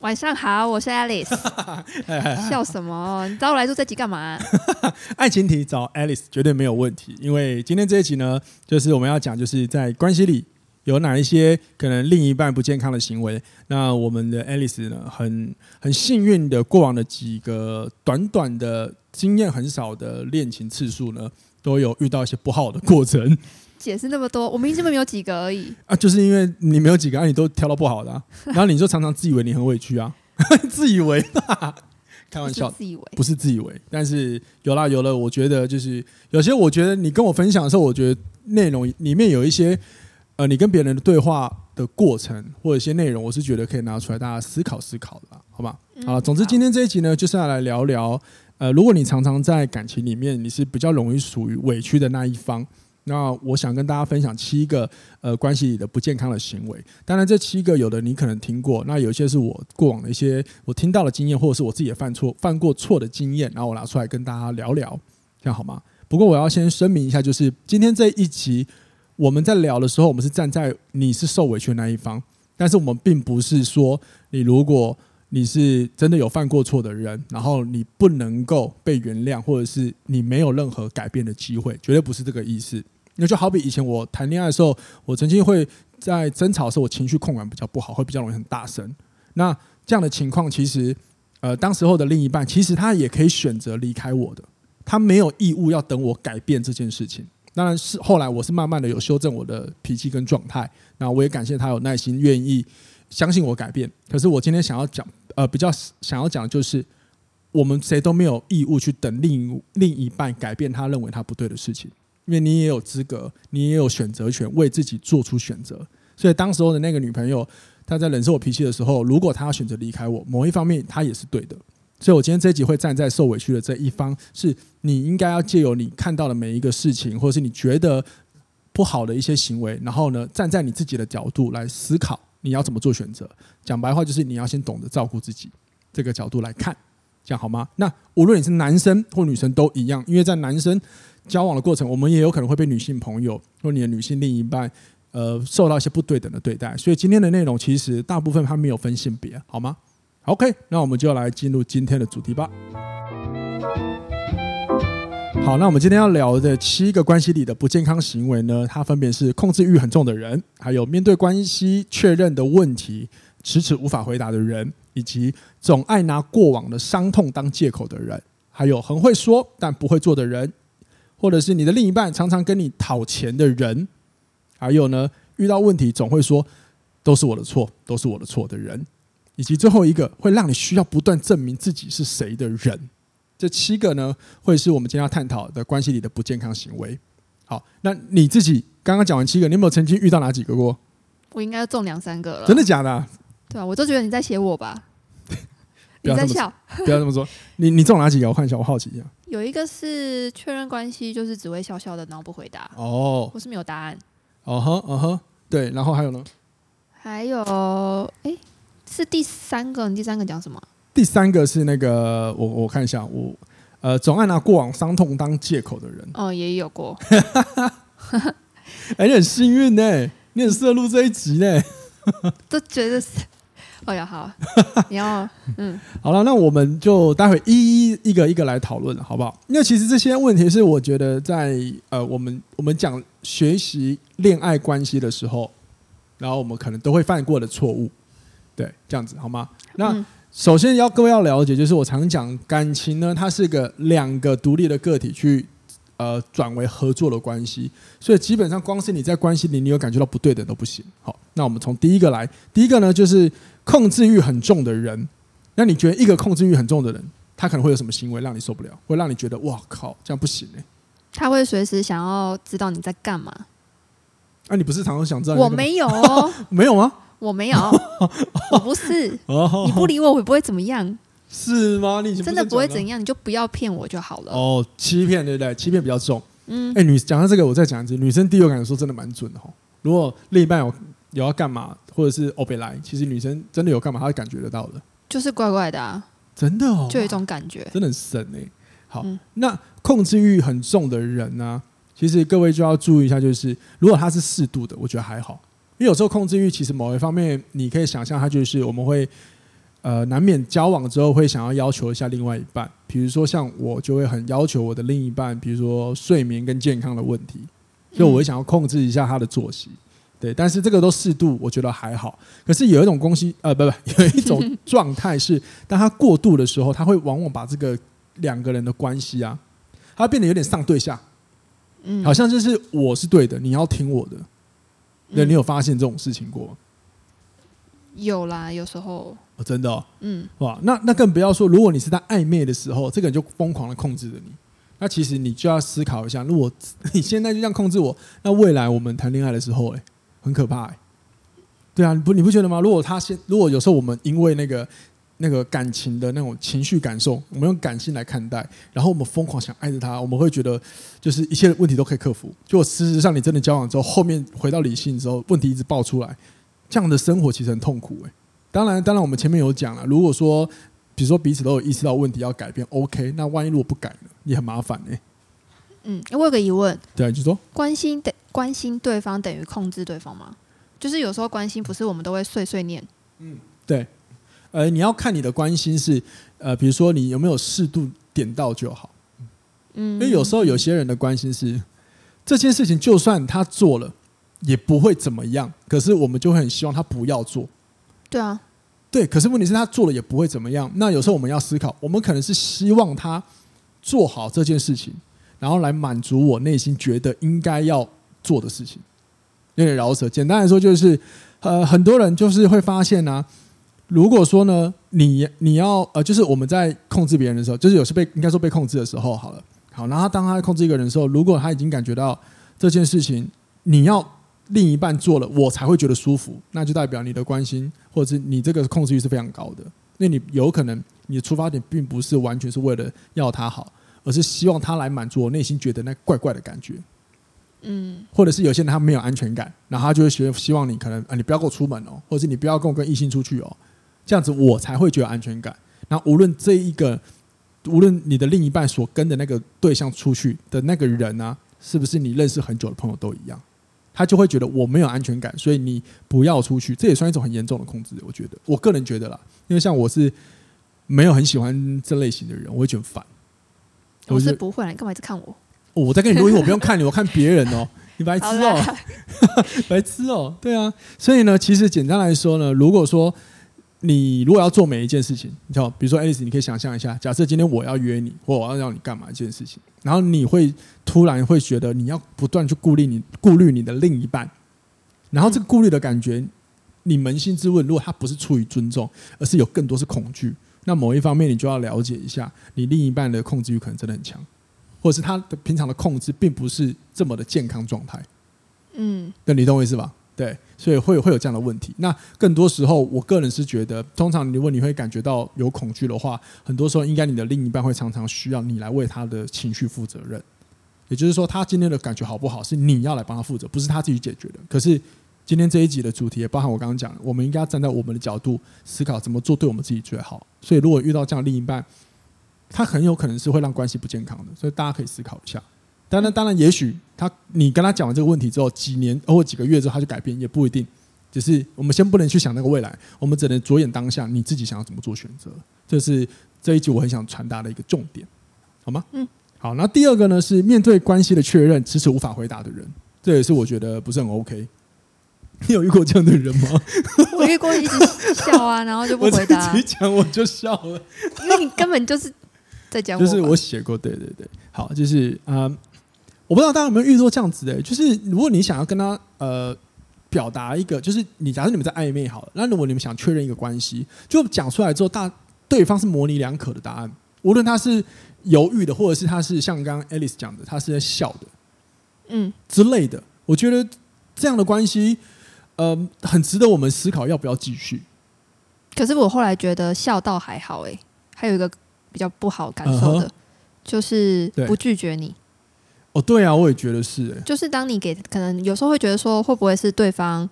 晚上好，我是 Alice。笑什么？你找我来做这集干嘛？爱情题找 Alice 绝对没有问题，因为今天这一集呢，就是我们要讲，就是在关系里有哪一些可能另一半不健康的行为。那我们的 Alice 呢，很很幸运的，过往的几个短短的经验很少的恋情次数呢，都有遇到一些不好的过程。解释那么多，我明明这边没有几个而已。啊，就是因为你没有几个，啊，你都挑到不好的，啊，然后你就常常自以为你很委屈啊，自以为，开玩笑，自以为。不是自以为，但是有啦有了，我觉得就是有些，我觉得你跟我分享的时候，我觉得内容里面有一些呃，你跟别人的对话的过程或者一些内容，我是觉得可以拿出来大家思考思考的啦，好吧？啊，总之今天这一集呢，就是要来聊聊，呃，如果你常常在感情里面，你是比较容易属于委屈的那一方。那我想跟大家分享七个呃关系里的不健康的行为。当然，这七个有的你可能听过，那有些是我过往的一些我听到的经验，或者是我自己也犯错、犯过错的经验，然后我拿出来跟大家聊聊，这样好吗？不过我要先声明一下，就是今天这一集我们在聊的时候，我们是站在你是受委屈的那一方，但是我们并不是说你如果。你是真的有犯过错的人，然后你不能够被原谅，或者是你没有任何改变的机会，绝对不是这个意思。那就好比以前我谈恋爱的时候，我曾经会在争吵的时候，我情绪控管比较不好，会比较容易很大声。那这样的情况，其实呃，当时候的另一半其实他也可以选择离开我的，他没有义务要等我改变这件事情。当然是后来我是慢慢的有修正我的脾气跟状态，那我也感谢他有耐心，愿意相信我改变。可是我今天想要讲。呃，比较想要讲的就是，我们谁都没有义务去等另另一半改变他认为他不对的事情，因为你也有资格，你也有选择权，为自己做出选择。所以当时候的那个女朋友，她在忍受我脾气的时候，如果她要选择离开我，某一方面她也是对的。所以我今天这集会站在受委屈的这一方，是你应该要借由你看到的每一个事情，或者是你觉得不好的一些行为，然后呢，站在你自己的角度来思考。你要怎么做选择？讲白话就是你要先懂得照顾自己，这个角度来看，这样好吗？那无论你是男生或女生都一样，因为在男生交往的过程，我们也有可能会被女性朋友或你的女性另一半，呃，受到一些不对等的对待。所以今天的内容其实大部分它没有分性别，好吗？OK，那我们就来进入今天的主题吧。好，那我们今天要聊的七个关系里的不健康行为呢，它分别是控制欲很重的人，还有面对关系确认的问题迟迟无法回答的人，以及总爱拿过往的伤痛当借口的人，还有很会说但不会做的人，或者是你的另一半常常跟你讨钱的人，还有呢，遇到问题总会说都是我的错，都是我的错的人，以及最后一个会让你需要不断证明自己是谁的人。这七个呢，会是我们今天要探讨的关系里的不健康行为。好，那你自己刚刚讲完七个，你有没有曾经遇到哪几个过？我应该中两三个了。真的假的？对啊，我都觉得你在写我吧。你在笑，不要这么说。你你中哪几个？我看一下，我好奇一下。有一个是确认关系，就是只会笑笑的，然后不回答。哦，我是没有答案。哦呵，哦呵，对。然后还有呢？还有，哎，是第三个。你第三个讲什么？第三个是那个，我我看一下，我呃，总爱拿过往伤痛当借口的人。哦，也有过。哎，你很幸运呢，你很适合录这一集呢。都觉得是，哦呀，好，你要嗯，好了，那我们就待会一一一个一个来讨论，好不好？因为其实这些问题是我觉得在呃，我们我们讲学习恋爱关系的时候，然后我们可能都会犯过的错误，对，这样子好吗？那。嗯首先要各位要了解，就是我常讲感情呢，它是个两个独立的个体去呃转为合作的关系，所以基本上光是你在关系里，你有感觉到不对的都不行。好，那我们从第一个来，第一个呢就是控制欲很重的人。那你觉得一个控制欲很重的人，他可能会有什么行为让你受不了？会让你觉得哇靠，这样不行呢、欸？他会随时想要知道你在干嘛。啊，你不是常常想知道？我没有哦，没有吗？我没有，我不是。你不理我，我也不会怎么样。是吗？你真的不会怎样，你就不要骗我就好了。哦，欺骗对不对？欺骗比较重。嗯，哎，女讲到这个，我再讲一次，女生第六感有时候真的蛮准的哈。如果另一半有有要干嘛，或者是欧北来，其实女生真的有干嘛，她会感觉得到的。就是怪怪的啊，真的哦，就有一种感觉，真的很神哎。好，嗯、那控制欲很重的人呢、啊，其实各位就要注意一下，就是如果他是适度的，我觉得还好，因为有时候控制欲其实某一方面，你可以想象，他就是我们会呃难免交往之后会想要要求一下另外一半，比如说像我就会很要求我的另一半，比如说睡眠跟健康的问题，所以我会想要控制一下他的作息，对，但是这个都适度，我觉得还好。可是有一种东西，呃，不不，有一种 状态是，当他过度的时候，他会往往把这个。两个人的关系啊，他变得有点上对下，嗯，好像就是我是对的，你要听我的。那你有发现这种事情过吗？有啦，有时候。哦，真的，哦，嗯，哇，那那更不要说，如果你是在暧昧的时候，这个人就疯狂的控制着你。那其实你就要思考一下，如果 你现在就这样控制我，那未来我们谈恋爱的时候，哎，很可怕，哎。对啊，你不你不觉得吗？如果他先，如果有时候我们因为那个。那个感情的那种情绪感受，我们用感性来看待，然后我们疯狂想爱着他，我们会觉得就是一切问题都可以克服。就事实上，你真的交往之后，后面回到理性之后，问题一直爆出来，这样的生活其实很痛苦诶。当然，当然，我们前面有讲了，如果说比如说彼此都有意识到问题要改变，OK，那万一如果不改呢，也很麻烦诶。嗯，我有个疑问，对，就说关心等关心对方等于控制对方吗？就是有时候关心不是我们都会碎碎念，嗯，对。呃，你要看你的关心是，呃，比如说你有没有适度点到就好，嗯，因为有时候有些人的关心是这件事情，就算他做了也不会怎么样，可是我们就会很希望他不要做，对啊，对，可是问题是他做了也不会怎么样，那有时候我们要思考，我们可能是希望他做好这件事情，然后来满足我内心觉得应该要做的事情，有点饶舌。简单来说就是，呃，很多人就是会发现呢、啊。如果说呢，你你要呃，就是我们在控制别人的时候，就是有时被应该说被控制的时候，好了，好，然后当他控制一个人的时候，如果他已经感觉到这件事情你要另一半做了，我才会觉得舒服，那就代表你的关心或者是你这个控制欲是非常高的，那你有可能你的出发点并不是完全是为了要他好，而是希望他来满足我内心觉得那怪怪的感觉，嗯，或者是有些人他没有安全感，然后他就会希希望你可能啊，你不要跟我出门哦，或者是你不要跟我跟异性出去哦。这样子我才会觉得安全感。那无论这一个，无论你的另一半所跟的那个对象出去的那个人啊，是不是你认识很久的朋友都一样，他就会觉得我没有安全感，所以你不要出去。这也算一种很严重的控制。我觉得，我个人觉得啦，因为像我是没有很喜欢这类型的人，我会觉得烦。我是不会啦，你干嘛一直看我？哦，我在跟你录音，我不用看你，我看别人哦。你白痴哦，白痴哦，对啊。所以呢，其实简单来说呢，如果说你如果要做每一件事情，你知道，比如说 Alice，你可以想象一下，假设今天我要约你，或我要让你干嘛一件事情，然后你会突然会觉得你要不断去顾虑你顾虑你的另一半，然后这个顾虑的感觉，你扪心自问，如果他不是出于尊重，而是有更多是恐惧，那某一方面你就要了解一下，你另一半的控制欲可能真的很强，或者是他的平常的控制并不是这么的健康状态。嗯，那你懂我意思吧？对，所以会有会有这样的问题。那更多时候，我个人是觉得，通常如果你会感觉到有恐惧的话，很多时候应该你的另一半会常常需要你来为他的情绪负责任。也就是说，他今天的感觉好不好，是你要来帮他负责，不是他自己解决的。可是今天这一集的主题也包含我刚刚讲的，我们应该站在我们的角度思考怎么做对我们自己最好。所以如果遇到这样的另一半，他很有可能是会让关系不健康的。所以大家可以思考一下。当然，当然，也许他你跟他讲完这个问题之后，几年或几个月之后他就改变，也不一定。只是我们先不能去想那个未来，我们只能着眼当下，你自己想要怎么做选择。这是这一集我很想传达的一个重点，好吗？嗯，好。那第二个呢，是面对关系的确认，迟迟无法回答的人，这也是我觉得不是很 OK。你有遇过这样的人吗？我遇过，一直笑啊，然后就不回答。我自己讲我就笑了，因为你根本就是就是我写过，对对对，好，就是啊。呃我不知道大家有没有遇到这样子的，就是如果你想要跟他呃表达一个，就是你假设你们在暧昧好了，那如果你们想确认一个关系，就讲出来之后，大对方是模棱两可的答案，无论他是犹豫的，或者是他是像刚刚 Alice 讲的，他是在笑的，嗯之类的，我觉得这样的关系，呃，很值得我们思考要不要继续。可是我后来觉得笑倒还好，欸，哎，还有一个比较不好感受的，嗯、就是不拒绝你。哦，对啊，我也觉得是。就是当你给，可能有时候会觉得说，会不会是对方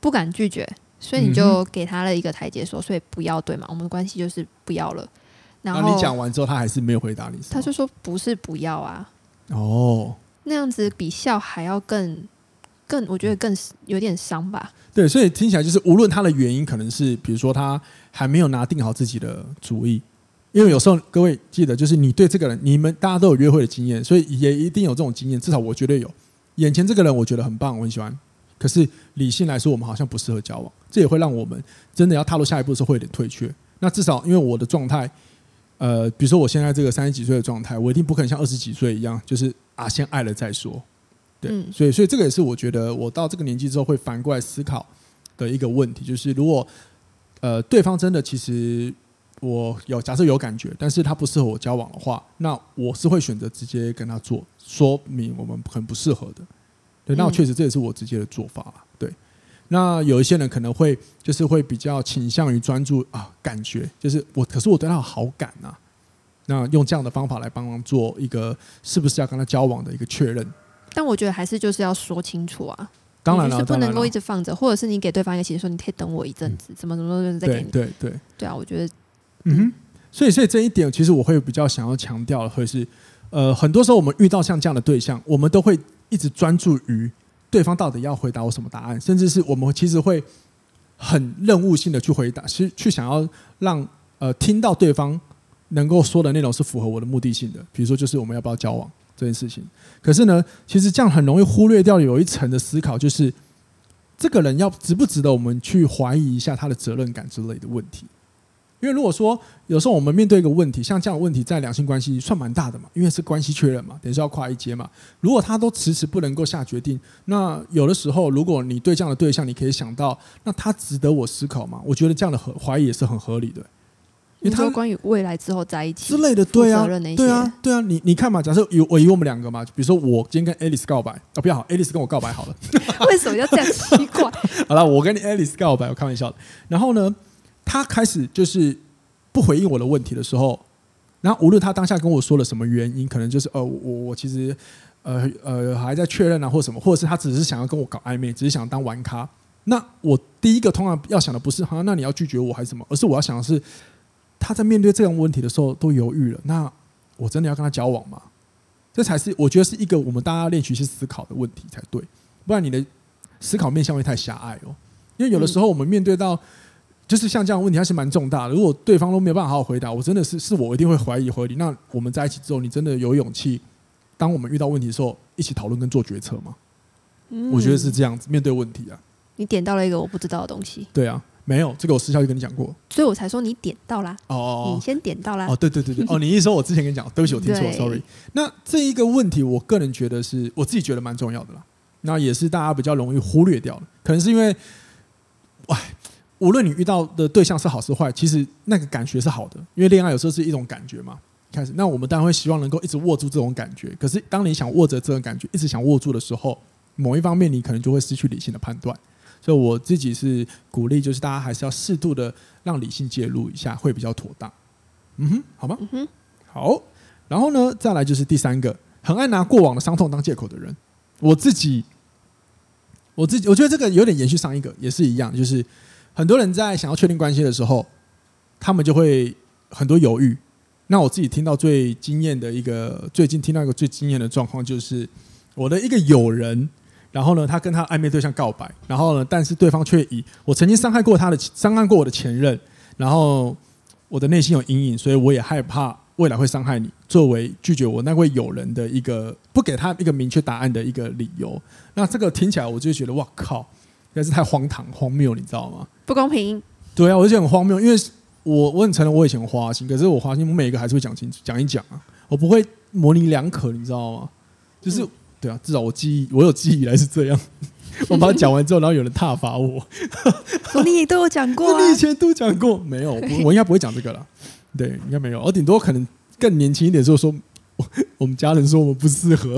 不敢拒绝，所以你就给他了一个台阶，说，所以不要对嘛，我们的关系就是不要了。然后你讲完之后，他还是没有回答你，他就说不是不要啊。哦，那样子比笑还要更更，我觉得更有点伤吧。对，所以听起来就是，无论他的原因，可能是比如说他还没有拿定好自己的主意，因为有时候各位记得，就是你对这个人，你们大家都有约会的经验，所以也一定有这种经验。至少我绝对有。眼前这个人，我觉得很棒，我很喜欢。可是理性来说，我们好像不适合交往，这也会让我们真的要踏入下一步的时候会有点退却。那至少因为我的状态，呃，比如说我现在这个三十几岁的状态，我一定不可能像二十几岁一样，就是啊，先爱了再说。对，嗯、所以所以这个也是我觉得我到这个年纪之后会反过来思考的一个问题，就是如果呃对方真的其实我有假设有感觉，但是他不适合我交往的话，那我是会选择直接跟他做说明我们很不适合的。对，那我确实这也是我直接的做法。对，那有一些人可能会就是会比较倾向于专注啊感觉，就是我可是我对他有好感呐、啊，那用这样的方法来帮忙做一个是不是要跟他交往的一个确认。但我觉得还是就是要说清楚啊，当然了，是不能够一直放着，或者是你给对方一个信息说你可以等我一阵子，怎么怎么再给你。对对对，对啊，我觉得，嗯哼，所以所以这一点其实我会比较想要强调的，会是呃，很多时候我们遇到像这样的对象，我们都会一直专注于对方到底要回答我什么答案，甚至是我们其实会很任务性的去回答，去去想要让呃听到对方能够说的内容是符合我的目的性的，比如说就是我们要不要交往。这件事情，可是呢，其实这样很容易忽略掉有一层的思考，就是这个人要值不值得我们去怀疑一下他的责任感之类的问题。因为如果说有时候我们面对一个问题，像这样的问题在两性关系算蛮大的嘛，因为是关系确认嘛，等于是要跨一阶嘛。如果他都迟迟不能够下决定，那有的时候如果你对这样的对象，你可以想到，那他值得我思考吗？我觉得这样的合怀疑也是很合理的。因为他关于未来之后在一起之类的，对啊，对啊，对啊，你你看嘛，假设有我以我们两个嘛，比如说我今天跟 Alice 告白，哦，不要好，Alice 跟我告白好了，为什么要这样奇怪？好了，我跟你 Alice 告白，我开玩笑的。然后呢，他开始就是不回应我的问题的时候，然后无论他当下跟我说了什么原因，可能就是呃，我我其实呃呃还在确认啊，或什么，或者是他只是想要跟我搞暧昧，只是想当玩咖。那我第一个通常要想的不是好像那你要拒绝我还是什么，而是我要想的是。他在面对这样问题的时候都犹豫了，那我真的要跟他交往吗？这才是我觉得是一个我们大家练习去思考的问题才对，不然你的思考面向会太狭隘哦。因为有的时候我们面对到就是像这样的问题，还是蛮重大的。如果对方都没有办法好好回答，我真的是是我一定会怀疑回你。那我们在一起之后，你真的有勇气，当我们遇到问题的时候，一起讨论跟做决策吗？嗯，我觉得是这样子面对问题啊。你点到了一个我不知道的东西。对啊。没有，这个我私下就跟你讲过，所以我才说你点到啦。哦，哦，哦，你先点到啦。哦，对对对对，哦，你一说，我之前跟你讲，对不起，我听错对，sorry。那这一个问题，我个人觉得是我自己觉得蛮重要的啦。那也是大家比较容易忽略掉的，可能是因为，哎，无论你遇到的对象是好是坏，其实那个感觉是好的，因为恋爱有时候是一种感觉嘛。开始，那我们当然会希望能够一直握住这种感觉。可是，当你想握着这种感觉，一直想握住的时候，某一方面你可能就会失去理性的判断。所以我自己是鼓励，就是大家还是要适度的让理性介入一下，会比较妥当。嗯哼，好吗？嗯哼，好。然后呢，再来就是第三个，很爱拿过往的伤痛当借口的人。我自己，我自己，我觉得这个有点延续上一个，也是一样，就是很多人在想要确定关系的时候，他们就会很多犹豫。那我自己听到最惊艳的一个，最近听到一个最惊艳的状况，就是我的一个友人。然后呢，他跟他暧昧对象告白，然后呢，但是对方却以我曾经伤害过他的，伤害过我的前任，然后我的内心有阴影，所以我也害怕未来会伤害你，作为拒绝我那位友人的一个不给他一个明确答案的一个理由。那这个听起来我就觉得哇靠，真是太荒唐荒谬，你知道吗？不公平。对啊，我就觉得很荒谬，因为我我很承认我以前花心，可是我花心，我每一个还是会讲清楚讲一讲啊，我不会模棱两可，你知道吗？就是。嗯对啊，至少我记忆，我有记忆以来是这样。我把它讲完之后，然后有人挞伐我。你也都有讲过、啊，你以前都讲过，没有？我应该不会讲这个了。对，应该没有。我顶多可能更年轻一点时候说，我 我们家人说我们不适合。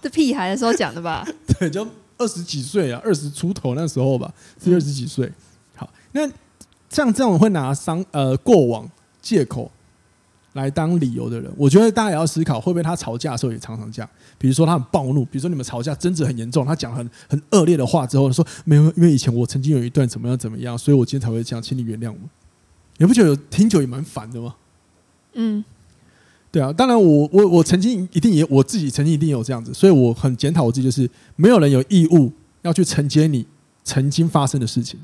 这屁孩的时候讲的吧？对，就二十几岁啊，二十出头那时候吧，是二十几岁。好，那像这样会拿伤呃过往借口来当理由的人，我觉得大家也要思考，会不会他吵架的时候也常常这样？比如说他很暴怒，比如说你们吵架争执很严重，他讲很很恶劣的话之后说没有，因为以前我曾经有一段怎么样怎么样，所以我今天才会这样，请你原谅我。你不觉得听久也蛮烦的吗？嗯，对啊，当然我我我曾经一定也我自己曾经一定有这样子，所以我很检讨我自己，就是没有人有义务要去承接你曾经发生的事情。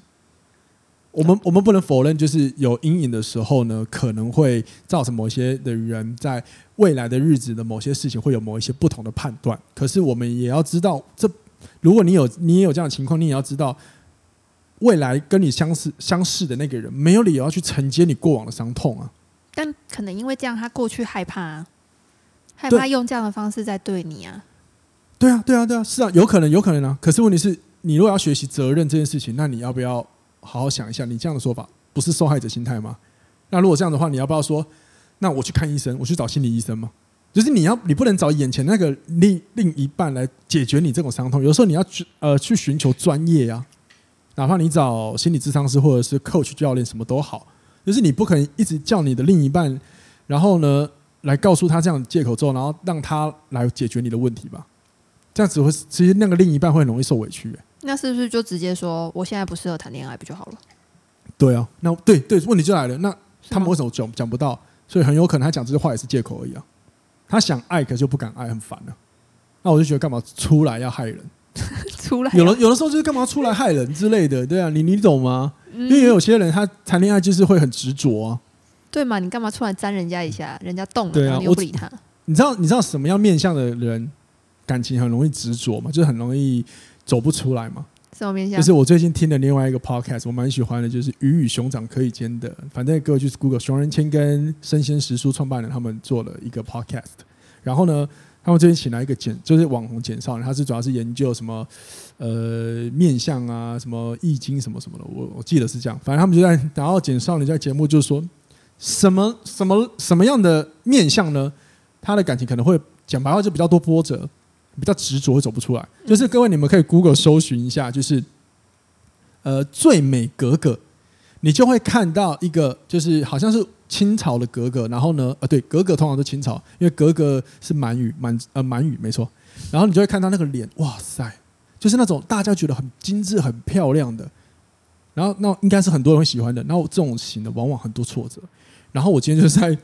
我们我们不能否认，就是有阴影的时候呢，可能会造成某些的人在未来的日子的某些事情会有某一些不同的判断。可是我们也要知道，这如果你有你也有这样的情况，你也要知道。未来跟你相似相似的那个人，没有理由要去承接你过往的伤痛啊。但可能因为这样，他过去害怕啊，害怕用这样的方式在对你啊。对啊，对啊，对啊，是啊，有可能，有可能啊。可是问题是，你如果要学习责任这件事情，那你要不要好好想一下？你这样的说法不是受害者心态吗？那如果这样的话，你要不要说，那我去看医生，我去找心理医生吗？就是你要，你不能找眼前那个另另一半来解决你这种伤痛。有时候你要去呃去寻求专业呀。哪怕你找心理咨商师或者是 coach 教练什么都好，就是你不可能一直叫你的另一半，然后呢来告诉他这样的借口之后，然后让他来解决你的问题吧。这样子会，其实那个另一半会很容易受委屈。那是不是就直接说我现在不适合谈恋爱不就好了？对啊，那对对，问题就来了。那他们为什么讲讲不到？所以很有可能他讲这些话也是借口而已啊。他想爱，可就不敢爱，很烦啊。那我就觉得干嘛出来要害人？出来有的有的时候就是干嘛出来害人之类的，对啊，你你懂吗？因为有些人他谈恋爱就是会很执着啊，对嘛？你干嘛出来沾人家一下？人家动了，对啊，你又不理他。你知道你知道什么样面向的人感情很容易执着吗？就是很容易走不出来吗？什么面向？就是我最近听的另外一个 podcast，我蛮喜欢的，就是《鱼与熊掌可以兼得》。反正各位就是 Google 熊仁谦跟生鲜食书创办人他们做了一个 podcast，然后呢。他们这边请来一个简，就是网红简少年，他是主要是研究什么，呃，面相啊，什么易经什么什么的，我我记得是这样。反正他们就在，然后简少年在节目就是说，什么什么什么样的面相呢？他的感情可能会讲白话就比较多波折，比较执着，会走不出来。就是各位你们可以 Google 搜寻一下，就是呃最美格格，你就会看到一个，就是好像是。清朝的格格，然后呢，呃，对，格格通常都清朝，因为格格是满语，满呃满语没错。然后你就会看到那个脸，哇塞，就是那种大家觉得很精致、很漂亮的。然后那应该是很多人喜欢的。然后这种型的往往很多挫折。然后我今天就是在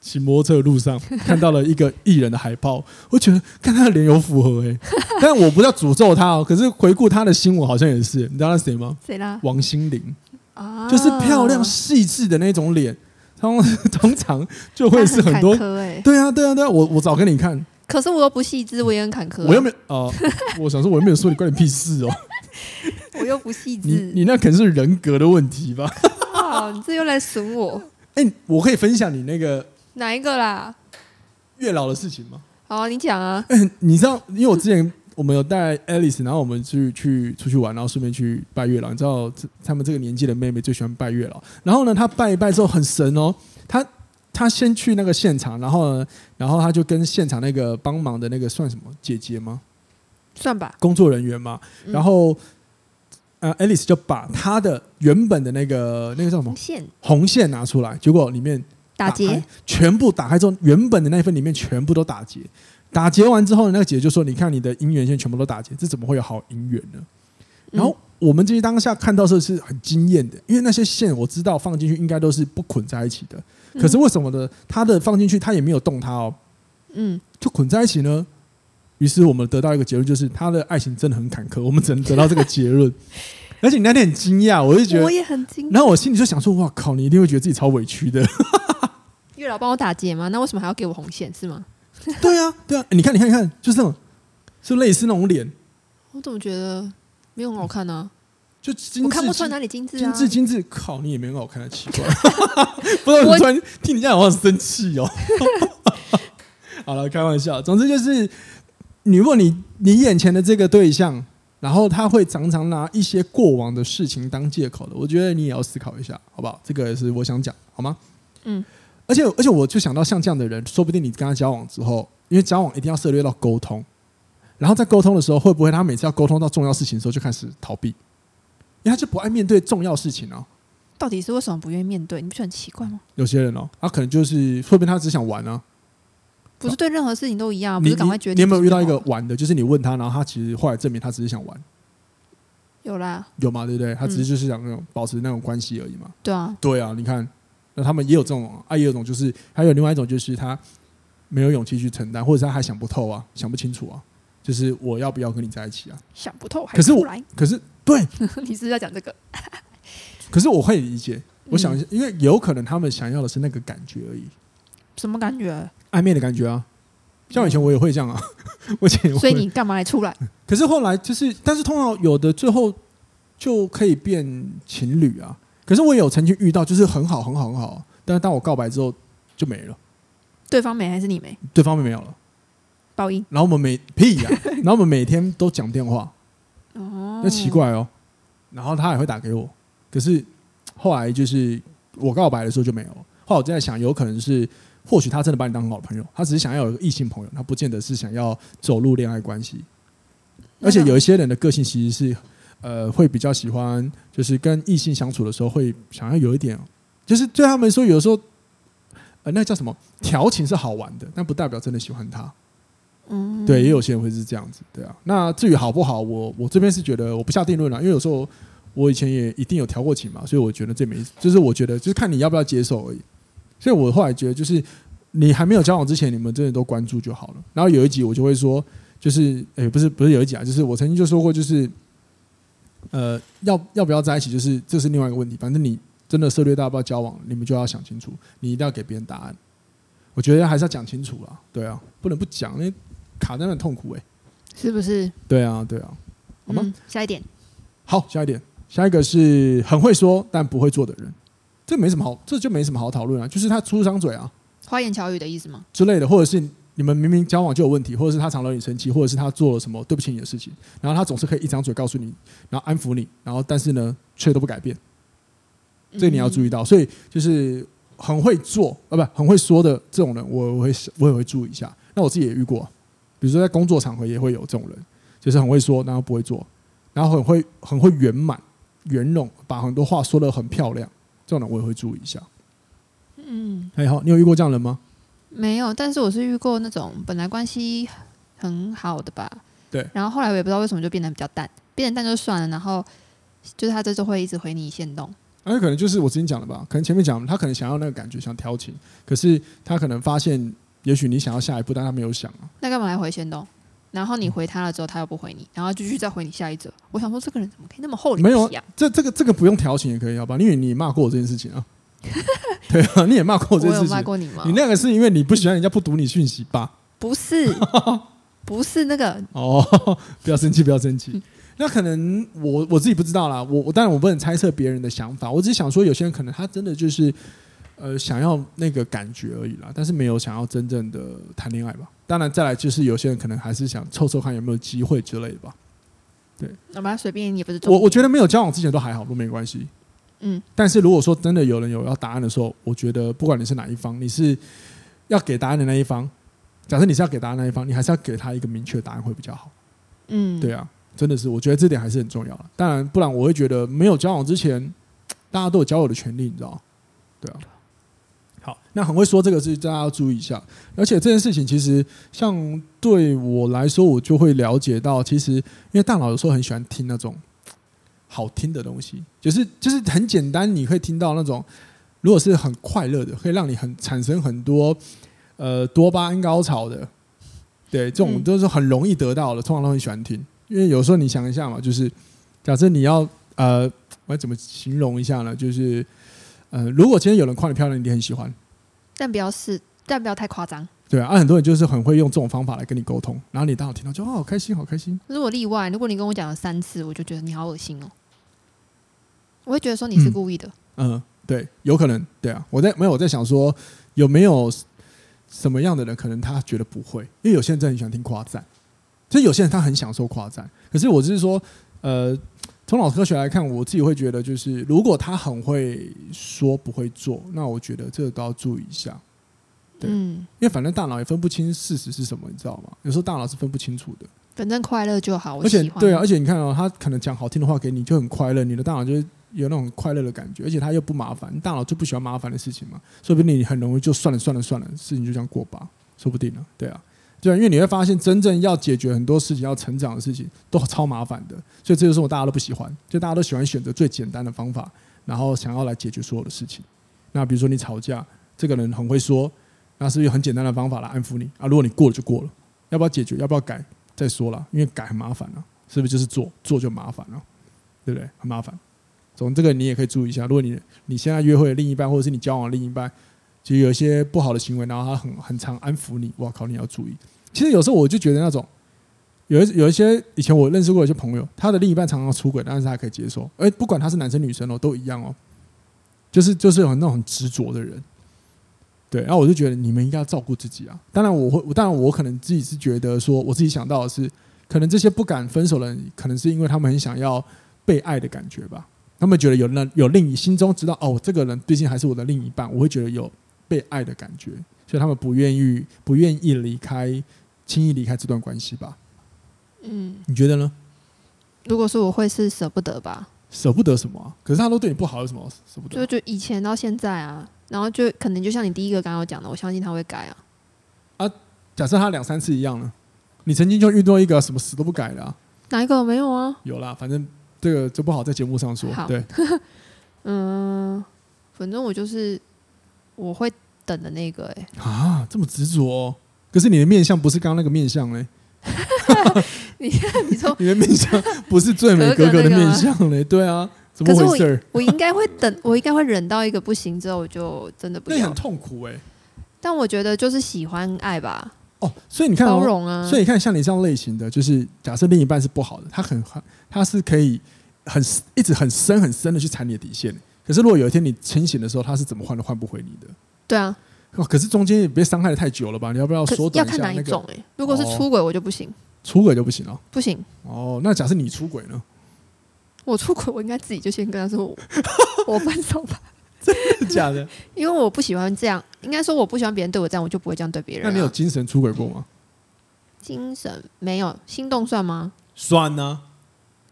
骑摩托车的路上看到了一个艺人的海报，我觉得看他的脸有符合哎、但我不要诅咒他哦。可是回顾他的新闻好像也是，你知道他是谁吗？谁啦？王心凌啊，就是漂亮细致的那种脸。通 通常就会是很多对啊对啊对啊，我我找给你看。可是我又不细致，我也很坎坷、啊。我又没有哦、呃，我想说我又没有说你关你屁事哦。我又不细致，你你那可能是人格的问题吧？哦，你这又来损我。哎、欸，我可以分享你那个哪一个啦？月老的事情吗？好，你讲啊。哎、欸，你知道，因为我之前。我们有带 Alice，然后我们去去出去玩，然后顺便去拜月老。你知道，他们这个年纪的妹妹最喜欢拜月老。然后呢，她拜一拜之后很神哦。她她先去那个现场，然后呢，然后她就跟现场那个帮忙的那个算什么姐姐吗？算吧，工作人员嘛。然后呃，Alice 就把她的原本的那个那个叫什么红线红线拿出来，结果里面打结，全部打开之后，原本的那份里面全部都打结。打结完之后，那个姐姐就说：“你看你的姻缘线全部都打结，这怎么会有好姻缘呢？”然后我们这些当下看到的是很惊艳的，因为那些线我知道放进去应该都是不捆在一起的。可是为什么呢？他的放进去他也没有动它哦，嗯，就捆在一起呢？于是我们得到一个结论，就是他的爱情真的很坎坷。我们只能得到这个结论。而且你那天很惊讶，我就觉得我也很惊讶。然后我心里就想说：“哇靠，你一定会觉得自己超委屈的。”月老帮我打结吗？那为什么还要给我红线？是吗？对啊，对啊，你看，你看，你看，就是那种，是类似那种脸。我怎么觉得没有很好看呢？就精致，我看不出来哪里精致啊。精致，精致，靠，你也没很好看的，奇怪。不知道我突然听你这样，我好生气哦。好了，开玩笑。总之就是，你如果你你眼前的这个对象，然后他会常常拿一些过往的事情当借口的，我觉得你也要思考一下，好不好？这个也是我想讲，好吗？嗯。而且，而且，我就想到像这样的人，说不定你跟他交往之后，因为交往一定要涉猎到沟通，然后在沟通的时候，会不会他每次要沟通到重要事情的时候就开始逃避？因为他就不爱面对重要事情哦。到底是为什么不愿意面对？你不觉得很奇怪吗？有些人哦，他可能就是说不定他只想玩啊，不是对任何事情都一样，你不是赶快决定。你有没有遇到一个玩的？就是你问他，然后他其实后来证明他只是想玩。有啦，有嘛？对不对？他只是就是想那种保持那种关系而已嘛。对啊，对啊，你看，那他们也有这种啊，也有一种就是还有另外一种就是他没有勇气去承担，或者是他还想不透啊，想不清楚啊，就是我要不要跟你在一起啊？想不透还，可是我，可是对，你是不是要讲这个？可是我会理解，我想一下，因为有可能他们想要的是那个感觉而已。什么感觉？暧昧的感觉啊，像以前我也会这样啊。我前所以你干嘛还出来？可是后来就是，但是通常有的最后就可以变情侣啊。可是我也有曾经遇到，就是很好很好很好，但是当我告白之后就没了。对方没还是你没？对方没有了，报应。然后我们每屁呀、啊，然后我们每天都讲电话。哦，那奇怪哦。然后他也会打给我，可是后来就是我告白的时候就没有。后来我就在想，有可能是。或许他真的把你当很好的朋友，他只是想要有一个异性朋友，他不见得是想要走入恋爱关系。而且有一些人的个性其实是，呃，会比较喜欢，就是跟异性相处的时候会想要有一点，就是对他们说，有的时候，呃，那叫什么调情是好玩的，但不代表真的喜欢他。嗯，对，也有些人会是这样子，对啊。那至于好不好，我我这边是觉得我不下定论了，因为有时候我以前也一定有调过情嘛，所以我觉得这没，就是我觉得就是看你要不要接受而已。所以，我后来觉得，就是你还没有交往之前，你们真的都关注就好了。然后有一集我就会说，就是，诶，不是，不是有一集啊，就是我曾经就说过，就是，呃，要要不要在一起，就是这是另外一个问题。反正你真的涉猎到要不要交往，你们就要想清楚，你一定要给别人答案。我觉得还是要讲清楚了，对啊，不能不讲，因为卡在那很痛苦诶，是不是？对啊，对啊，好吗？嗯，下一点，好，下一点，下一个是很会说但不会做的人。这没什么好，这就没什么好讨论啊。就是他出张嘴啊，花言巧语的意思吗？之类的，或者是你们明明交往就有问题，或者是他常惹你生气，或者是他做了什么对不起你的事情，然后他总是可以一张嘴告诉你，然后安抚你，然后但是呢，却都不改变。这你要注意到。所以就是很会做啊，不很会说的这种人，我我会我也会注意一下。那我自己也遇过，比如说在工作场合也会有这种人，就是很会说，然后不会做，然后很会很会圆满圆融，把很多话说的很漂亮。这种人我也会注意一下。嗯，还好，你有遇过这样的人吗？没有，但是我是遇过那种本来关系很好的吧。对。然后后来我也不知道为什么就变得比较淡，变得淡就算了。然后就是他这就会一直回你线动。而且可能就是我之前讲的吧，可能前面讲他可能想要那个感觉，想调情，可是他可能发现，也许你想要下一步，但他没有想啊。那干嘛来回限动？然后你回他了之后，他又不回你，然后继续再回你下一则。我想说，这个人怎么可以那么厚脸皮啊？没有，这这个这个不用调情也可以，好吧？因为你骂过我这件事情啊。对啊，你也骂过我这件事情。我有骂过你吗？你那个是因为你不喜欢人家不读你讯息吧？不是，不是那个。哦，不要生气，不要生气。那可能我我自己不知道啦。我我当然我不能猜测别人的想法，我只是想说，有些人可能他真的就是。呃，想要那个感觉而已啦，但是没有想要真正的谈恋爱吧。当然，再来就是有些人可能还是想凑凑看有没有机会之类的吧。对，那么随便也不是。我我觉得没有交往之前都还好，都没关系。嗯，但是如果说真的有人有要答案的时候，我觉得不管你是哪一方，你是要给答案的那一方，假设你是要给答案的那一方，你还是要给他一个明确的答案会比较好。嗯，对啊，真的是，我觉得这点还是很重要的。当然，不然我会觉得没有交往之前，大家都有交友的权利，你知道？对啊。好，那很会说这个是大家要注意一下，而且这件事情其实像对我来说，我就会了解到，其实因为大脑有时候很喜欢听那种好听的东西，就是就是很简单，你会听到那种如果是很快乐的，可以让你很产生很多呃多巴胺高潮的，对，这种都是很容易得到的，通常都很喜欢听。因为有时候你想一下嘛，就是假设你要呃，我要怎么形容一下呢？就是。呃，如果今天有人夸你漂亮，你很喜欢，但不要是，但不要太夸张。对啊，啊，很多人就是很会用这种方法来跟你沟通，然后你当我听到就哦，好开心，好开心。如果例外，如果你跟我讲了三次，我就觉得你好恶心哦。我会觉得说你是故意的。嗯，嗯，对，有可能，对啊。我在没有我在想说有没有什么样的人，可能他觉得不会，因为有些人真的很喜欢听夸赞，所以有些人他很享受夸赞。可是我只是说，呃。从脑科学来看，我自己会觉得，就是如果他很会说不会做，那我觉得这个都要注意一下。对，嗯，因为反正大脑也分不清事实是什么，你知道吗？有时候大脑是分不清楚的。反正快乐就好，而且对啊，而且你看哦，他可能讲好听的话给你，就很快乐，你的大脑就有那种快乐的感觉，而且他又不麻烦，大脑就不喜欢麻烦的事情嘛，说不定你很容易就算了算了算了，事情就这样过吧，说不定呢，对啊，对啊，因为你会发现，真正要解决很多事情、要成长的事情，都超麻烦的，所以这就是我大家都不喜欢，就大家都喜欢选择最简单的方法，然后想要来解决所有的事情。那比如说你吵架，这个人很会说，那是不是很简单的方法来安抚你啊？如果你过了就过了，要不要解决？要不要改？再说了，因为改很麻烦啊，是不是就是做做就麻烦了，对不对？很麻烦。从这个你也可以注意一下，如果你你现在约会的另一半，或者是你交往的另一半，其实有一些不好的行为，然后他很很常安抚你，哇靠，你要注意。其实有时候我就觉得那种，有一有一些以前我认识过一些朋友，他的另一半常常出轨，但是他可以接受，哎，不管他是男生女生哦，都一样哦。就是就是有那种很执着的人，对，然后我就觉得你们应该要照顾自己啊。当然我会，当然我可能自己是觉得说，我自己想到的是，可能这些不敢分手的人，可能是因为他们很想要被爱的感觉吧。他们觉得有那有另一心中知道哦，这个人毕竟还是我的另一半，我会觉得有被爱的感觉，所以他们不愿意不愿意离开，轻易离开这段关系吧。嗯，你觉得呢？如果说我会是舍不得吧。舍不得什么啊？可是他都对你不好，有什么舍不得？就就以前到现在啊，然后就可能就像你第一个刚刚讲的，我相信他会改啊。啊，假设他两三次一样呢？你曾经就遇到一个什么死都不改的啊？哪一个没有啊？有啦，反正这个就不好在节目上说。对，嗯，反正我就是我会等的那个哎、欸。啊，这么执着哦？可是你的面相不是刚刚那个面相嘞？你看，你说 你的面相不是最美格格的面相嘞？对啊，怎么回事？我应该会等，我应该会忍到一个不行之后，我就真的不要。那很痛苦哎。但我觉得就是喜欢爱吧。哦，所以你看包容啊。所以你看，像你这样类型的，就是假设另一半是不好的，他很很，他是可以很一直很深很深的去踩你的底线。可是如果有一天你清醒的时候，他是怎么换都换不回你的。对啊。哦，可是中间也别伤害的太久了吧？你要不要说？要看哪一种哎。如果是出轨，我就不行。出轨就不行了，不行。哦，那假设你出轨呢？我出轨，我应该自己就先跟他说我，我分手吧。真的假的？因为我不喜欢这样，应该说我不喜欢别人对我这样，我就不会这样对别人啊。那你有精神出轨过吗？精神没有，心动算吗？算呢啊。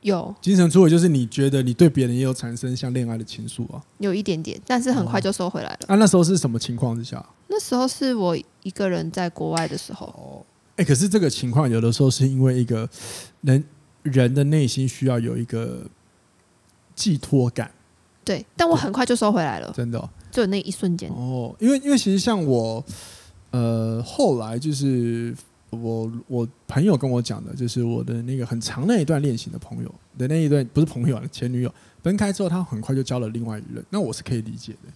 有精神出轨，就是你觉得你对别人也有产生像恋爱的情愫啊？有一点点，但是很快就收回来了。哦。啊，那时候是什么情况之下？那时候是我一个人在国外的时候。哦。哎，可是这个情况有的时候是因为一个人人的内心需要有一个寄托感，对，但我很快就收回来了，真的，就那一瞬间哦。因为因为其实像我，呃，后来就是我我朋友跟我讲的，就是我的那个很长那一段恋情的朋友的那一段不是朋友啊，前女友分开之后，他很快就交了另外一任，那我是可以理解的，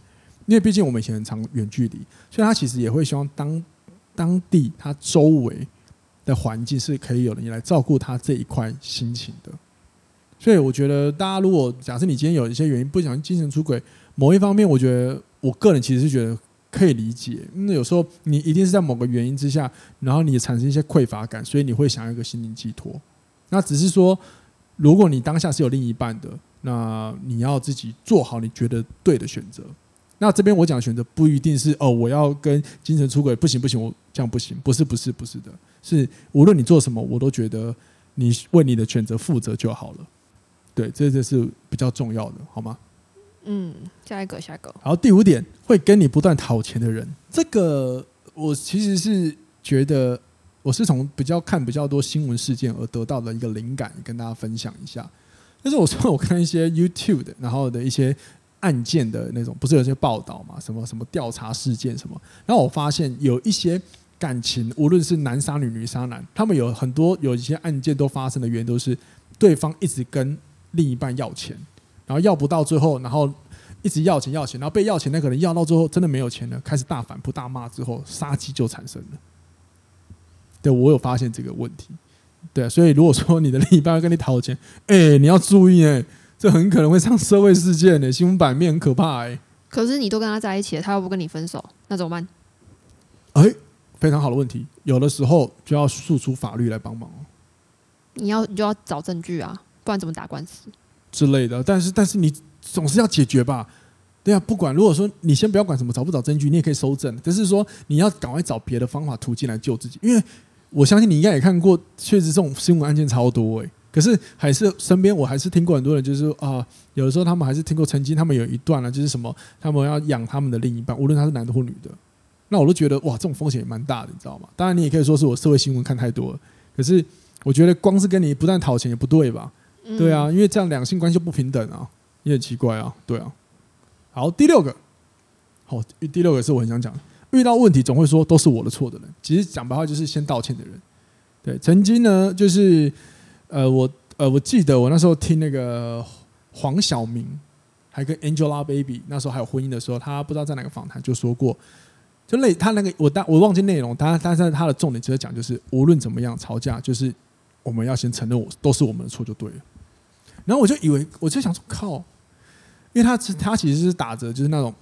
因为毕竟我们以前很长远距离，所以他其实也会希望当当地他周围。的环境是可以有人来照顾他这一块心情的，所以我觉得大家如果假设你今天有一些原因不想精神出轨，某一方面，我觉得我个人其实是觉得可以理解。那有时候你一定是在某个原因之下，然后你产生一些匮乏感，所以你会想要一个心灵寄托。那只是说，如果你当下是有另一半的，那你要自己做好你觉得对的选择。那这边我讲的选择不一定是哦，我要跟精神出轨不行不行，我这样不行，不是不是不是的。是，无论你做什么，我都觉得你为你的选择负责就好了。对，这这是比较重要的，好吗？嗯，下一个，下一个。好，第五点，会跟你不断讨钱的人，这个我其实是觉得，我是从比较看比较多新闻事件而得到的一个灵感，跟大家分享一下。但是我说我看一些 YouTube 的，然后的一些案件的那种，不是有些报道嘛，什么什么调查事件什么，然后我发现有一些。感情无论是男杀女、女杀男，他们有很多有一些案件都发生的原因都是对方一直跟另一半要钱，然后要不到最后，然后一直要钱要钱，然后被要钱那个人要到最后真的没有钱了，开始大反扑大骂之后，杀机就产生了。对，我有发现这个问题，对，所以如果说你的另一半要跟你讨钱，哎，你要注意哎，这很可能会上社会事件的新闻版面，很可怕哎。可是你都跟他在一起了，他又不跟你分手，那怎么办？哎。非常好的问题，有的时候就要诉出法律来帮忙。你要你就要找证据啊，不然怎么打官司之类的？但是但是你总是要解决吧？对啊，不管如果说你先不要管什么找不找证据，你也可以搜证。但是说你要赶快找别的方法途径来救自己，因为我相信你应该也看过，确实这种新闻案件超多诶、可是还是身边我还是听过很多人，就是啊、有的时候他们还是听过曾经他们有一段呢，就是什么他们要养他们的另一半，无论他是男的或女的。那我都觉得哇，这种风险也蛮大的，你知道吗？当然你也可以说是我社会新闻看太多了，可是我觉得光是跟你不断讨钱也不对吧？对啊，因为这样两性关系不平等啊，也很奇怪啊，对啊。好，第六个，好，第六个是我很想讲，遇到问题总会说都是我的错的人，其实讲白话就是先道歉的人。对，曾经呢，就是呃，我呃，我记得我那时候听那个黄晓明，还跟 Angelababy 那时候还有婚姻的时候，他不知道在哪个访谈就说过。就类他那个我当我忘记内容，但但是他的重点就是讲，就是无论怎么样吵架，就是我们要先承认我都是我们的错就对了。然后我就以为我就想说靠，因为他他其实是打着就是那种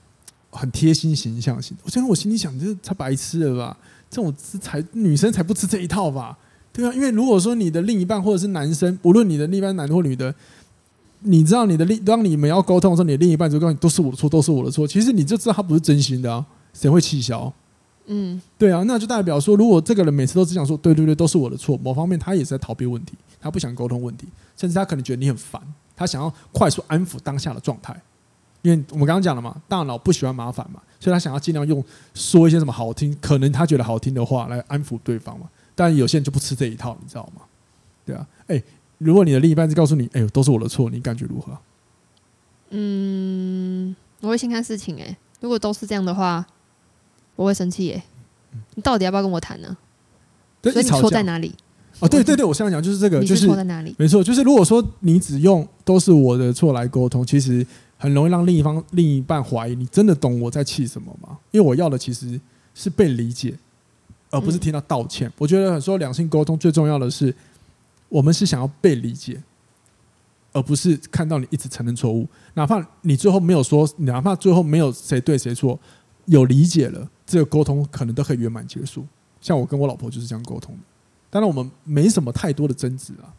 很贴心形象型。我觉得我心里想，就是他白痴了吧？这种才女生才不吃这一套吧？对啊，因为如果说你的另一半或者是男生，无论你的另一半男或女的，你知道你的另当你们要沟通的时候，你的另一半就告诉你都是我的错，都是我的错。其实你就知道他不是真心的啊。谁会气消？嗯，对啊，那就代表说，如果这个人每次都只想说“对对对，都是我的错”，某方面他也是在逃避问题，他不想沟通问题，甚至他可能觉得你很烦，他想要快速安抚当下的状态。因为我们刚刚讲了嘛，大脑不喜欢麻烦嘛，所以他想要尽量用说一些什么好听，可能他觉得好听的话来安抚对方嘛。但有些人就不吃这一套，你知道吗？对啊，哎，如果你的另一半是告诉你“哎呦，都是我的错”，你感觉如何？嗯，我会先看事情哎，如果都是这样的话。我会生气耶！你到底要不要跟我谈呢？所以你错在哪里？哦，对对对，我现在讲就是这个，就是错在哪里？没错，就是如果说你只用都是我的错来沟通，其实很容易让另一方、另一半怀疑你真的懂我在气什么吗？因为我要的其实是被理解，而不是听到道歉。我觉得很多两性沟通最重要的是，我们是想要被理解，而不是看到你一直承认错误，哪怕你最后没有说，哪怕最后没有谁对谁错，有理解了。这个沟通可能都可以圆满结束，像我跟我老婆就是这样沟通的。当然我们没什么太多的争执啊，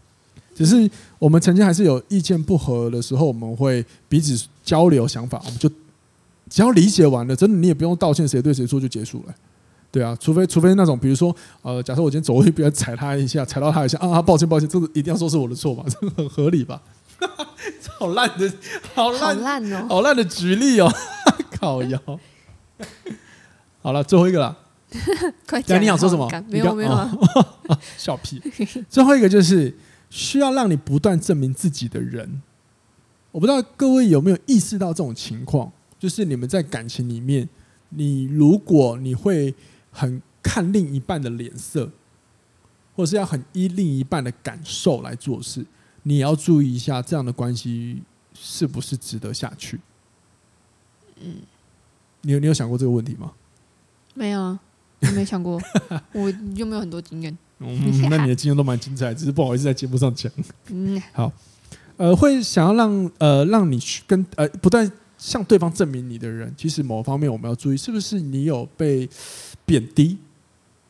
只是我们曾经还是有意见不合的时候，我们会彼此交流想法，我们就只要理解完了，真的你也不用道歉，谁对谁错就结束了。对啊，除非除非那种，比如说呃，假设我今天走过去，不要踩他一下，踩到他一下啊，抱歉抱歉，这个一定要说是我的错吧？这个很合理吧？好烂的，好烂，好烂哦，好烂的举例哦，靠腰。好了，最后一个了。快讲！你想说什么？没有没有、啊哦，笑屁。最后一个就是需要让你不断证明自己的人。我不知道各位有没有意识到这种情况，就是你们在感情里面，你如果你会很看另一半的脸色，或是要很依另一半的感受来做事，你也要注意一下这样的关系是不是值得下去。嗯，你有你有想过这个问题吗？没有啊，我没想过，我又没有很多经验。嗯，那你的经验都蛮精彩，只是不好意思在节目上讲。嗯，好，呃，会想要让呃让你去跟呃不断向对方证明你的人，其实某方面我们要注意，是不是你有被贬低？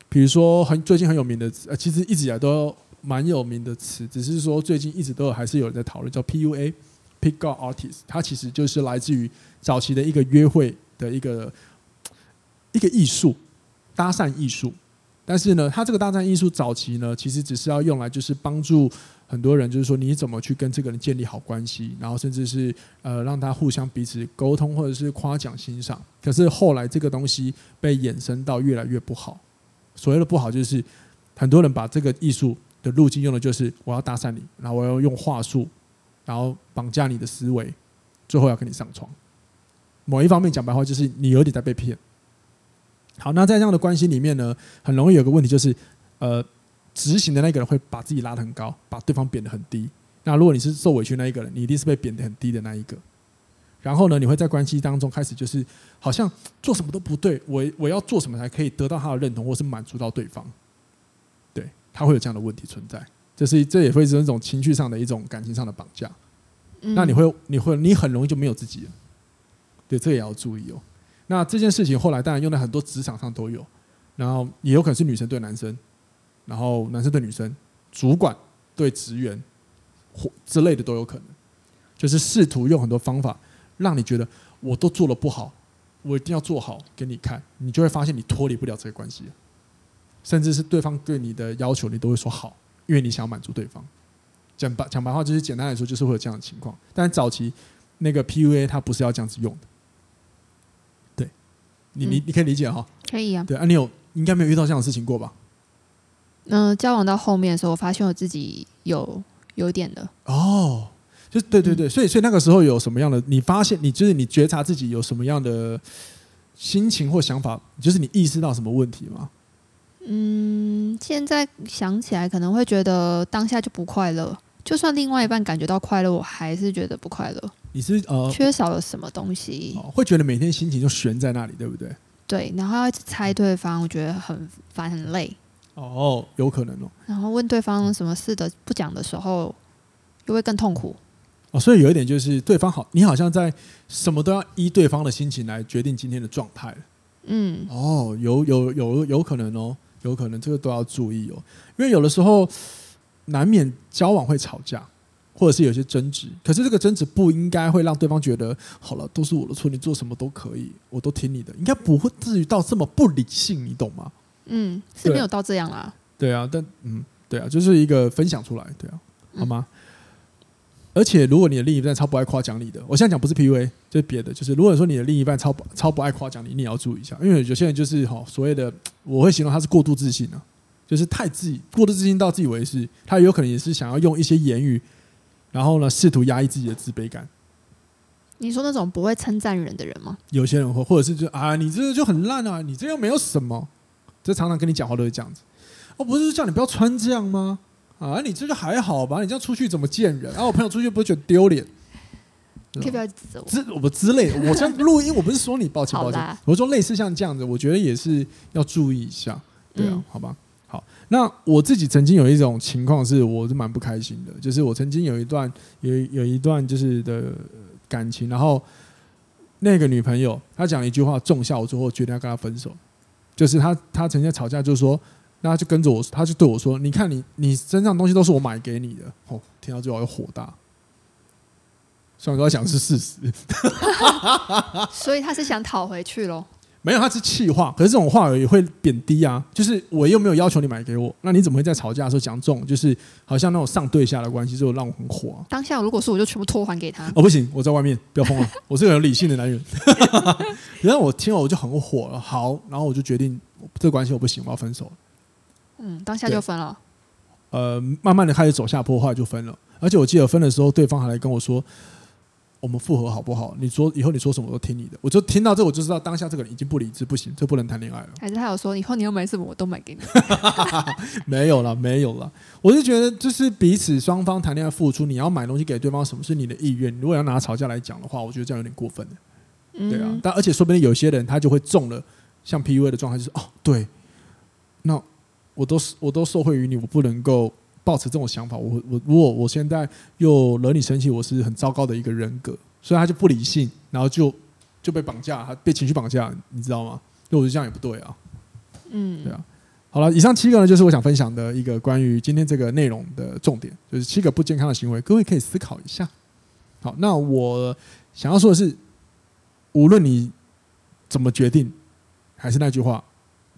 比如说很最近很有名的，呃，其实一直以来都蛮有名的词，只是说最近一直都有还是有人在讨论，叫 PUA（Pick-up Artist），它其实就是来自于早期的一个约会的一个。一个艺术，搭讪艺术，但是呢，他这个搭讪艺术早期呢，其实只是要用来就是帮助很多人，就是说你怎么去跟这个人建立好关系，然后甚至是呃让他互相彼此沟通或者是夸奖欣赏。可是后来这个东西被衍生到越来越不好，所谓的不好就是很多人把这个艺术的路径用的就是我要搭讪你，然后我要用话术，然后绑架你的思维，最后要跟你上床。某一方面讲白话就是你有点在被骗。好，那在这样的关系里面呢，很容易有个问题，就是，呃，执行的那个人会把自己拉得很高，把对方贬得很低。那如果你是受委屈那一个人，你一定是被贬得很低的那一个。然后呢，你会在关系当中开始就是好像做什么都不对，我我要做什么才可以得到他的认同，或是满足到对方？对，他会有这样的问题存在，这是这也会是一种情绪上的一种感情上的绑架。那你会你会你很容易就没有自己了。对，这也要注意哦。那这件事情后来当然用在很多职场上都有，然后也有可能是女生对男生，然后男生对女生，主管对职员或之类的都有可能，就是试图用很多方法让你觉得我都做得不好，我一定要做好给你看，你就会发现你脱离不了这个关系，甚至是对方对你的要求你都会说好，因为你想满足对方。讲白讲白话就是简单来说，就是会有这样的情况。但早期那个 PUA 它不是要这样子用的，你你你可以理解哈？可以啊。对啊，你有应该没有遇到这样的事情过吧？嗯、呃，交往到后面的时候，我发现我自己有有点的哦，就对对对，嗯、所以所以那个时候有什么样的？你发现你就是你觉察自己有什么样的心情或想法？就是你意识到什么问题吗？嗯，现在想起来可能会觉得当下就不快乐，就算另外一半感觉到快乐，我还是觉得不快乐。你是呃缺少了什么东西？哦，会觉得每天心情就悬在那里，对不对？对，然后要一直猜对方，我觉得很烦很累。哦，有可能哦。然后问对方什么事的不讲的时候，又会更痛苦。哦，所以有一点就是对方好，你好像在什么都要依对方的心情来决定今天的状态。嗯，哦，有有有有可能哦。有可能这个都要注意哦，因为有的时候难免交往会吵架，或者是有些争执。可是这个争执不应该会让对方觉得好了，都是我的错，你做什么都可以，我都听你的。应该不会至于到这么不理性，你懂吗？嗯，是没有到这样啦。对啊，但嗯，对啊，就是一个分享出来，对啊，好吗？嗯而且，如果你的另一半超不爱夸奖你的，我现在讲不是 PUA，就是别的，就是如果说你的另一半超不超不爱夸奖你，你也要注意一下，因为有些人就是哈所谓的，我会形容他是过度自信啊，就是太自己过度自信到自以为是，他有可能也是想要用一些言语，然后呢试图压抑自己的自卑感。你说那种不会称赞人的人吗？有些人会，或者是就啊，你这个就很烂啊，你这又没有什么，这常常跟你讲话都是这样子。哦，不是叫你不要穿这样吗？啊，你这就还好吧？你这样出去怎么见人？啊，我朋友出去不会觉得丢脸？可以不要指责我？之我之类的，我这样录音，我不是说你，抱歉抱歉。我说类似像这样子，我觉得也是要注意一下，对啊，嗯、好吧。好，那我自己曾经有一种情况是，我是蛮不开心的，就是我曾经有一段有有一段就是的感情，然后那个女朋友她讲了一句话，重下我之后决定要跟她分手，就是她她曾经吵架，就是说。那他就跟着我，他就对我说：“你看你，你身上东西都是我买给你的。”哦，听到最后又火大。虽然说他想是事实，所以他是想讨回去喽？没有，他是气话。可是这种话也会贬低啊。就是我又没有要求你买给我，那你怎么会在吵架的时候讲这种？就是好像那种上对下的关系，就让我很火啊。当下如果是我就全部托还给他。哦，不行，我在外面，不要疯了。我是个有理性的男人。然后我听了我就很火了。好，然后我就决定这个关系我不行，我要分手。嗯，当下就分了。呃，慢慢的开始走下坡，后来就分了。而且我记得分的时候，对方还来跟我说：“我们复合好不好？”你说以后你说什么我都听你的。我就听到这，我就知道当下这个人已经不理智，不行，这不能谈恋爱了。还是他有说以后你要买什么我都买给你？没有了，没有了。我是觉得，就是彼此双方谈恋爱付出，你要买东西给对方，什么是你的意愿？如果要拿吵架来讲的话，我觉得这样有点过分。嗯、对啊，但而且说不定有些人他就会中了像 PUA 的状态，就是哦，对，那。我都是我都受惠于你，我不能够抱持这种想法。我我如果我现在又惹你生气，我是很糟糕的一个人格，所以他就不理性，然后就就被绑架，他被情绪绑架，你知道吗？那我觉得这样也不对啊。嗯，对啊。好了，以上七个呢，就是我想分享的一个关于今天这个内容的重点，就是七个不健康的行为，各位可以思考一下。好，那我想要说的是，无论你怎么决定，还是那句话。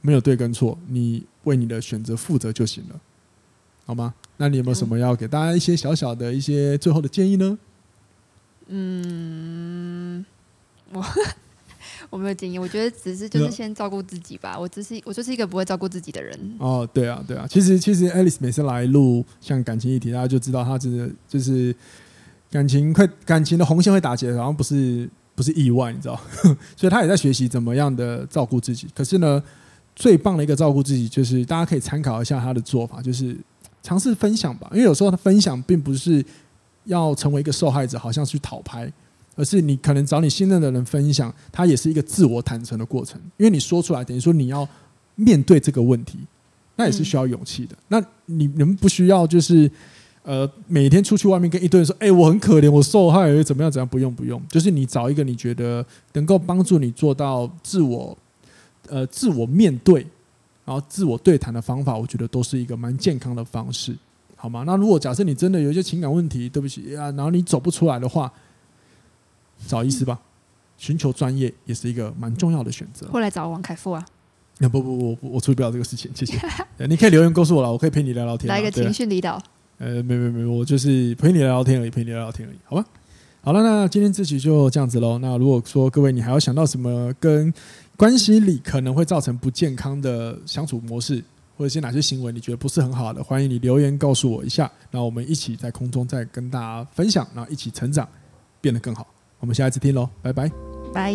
没有对跟错，你为你的选择负责就行了，好吗？那你有没有什么要给大家一些小小的一些最后的建议呢？嗯，我 我没有建议，我觉得只是就是先照顾自己吧。我只是我就是一个不会照顾自己的人。哦，对啊，对啊。其实其实，Alice 每次来录像感情议题，大家就知道她真的就是感情会感情的红线会打结，好像不是不是意外，你知道？所以她也在学习怎么样的照顾自己。可是呢？最棒的一个照顾自己，就是大家可以参考一下他的做法，就是尝试分享吧。因为有时候他分享并不是要成为一个受害者，好像去讨拍，而是你可能找你信任的人分享，他也是一个自我坦诚的过程。因为你说出来，等于说你要面对这个问题，那也是需要勇气的。那你你们不需要就是呃每天出去外面跟一堆人说，哎，我很可怜，我受害，怎么样怎样？不用不用，就是你找一个你觉得能够帮助你做到自我。呃，自我面对，然后自我对谈的方法，我觉得都是一个蛮健康的方式，好吗？那如果假设你真的有一些情感问题，对不起啊，然后你走不出来的话，找医师吧，寻求专业也是一个蛮重要的选择。会来找王凯富啊？那不不不，我我处理不了这个事情，谢谢。你可以留言告诉我了，我可以陪你聊聊天。来一个情绪离导。呃，没没没，我就是陪你聊聊天而已，陪你聊聊天而已，好吧？好了，那今天这期就这样子喽。那如果说各位你还要想到什么跟关系里可能会造成不健康的相处模式，或者些哪些行为你觉得不是很好的，欢迎你留言告诉我一下。那我们一起在空中再跟大家分享，然后一起成长，变得更好。我们下一次听喽，拜拜，拜。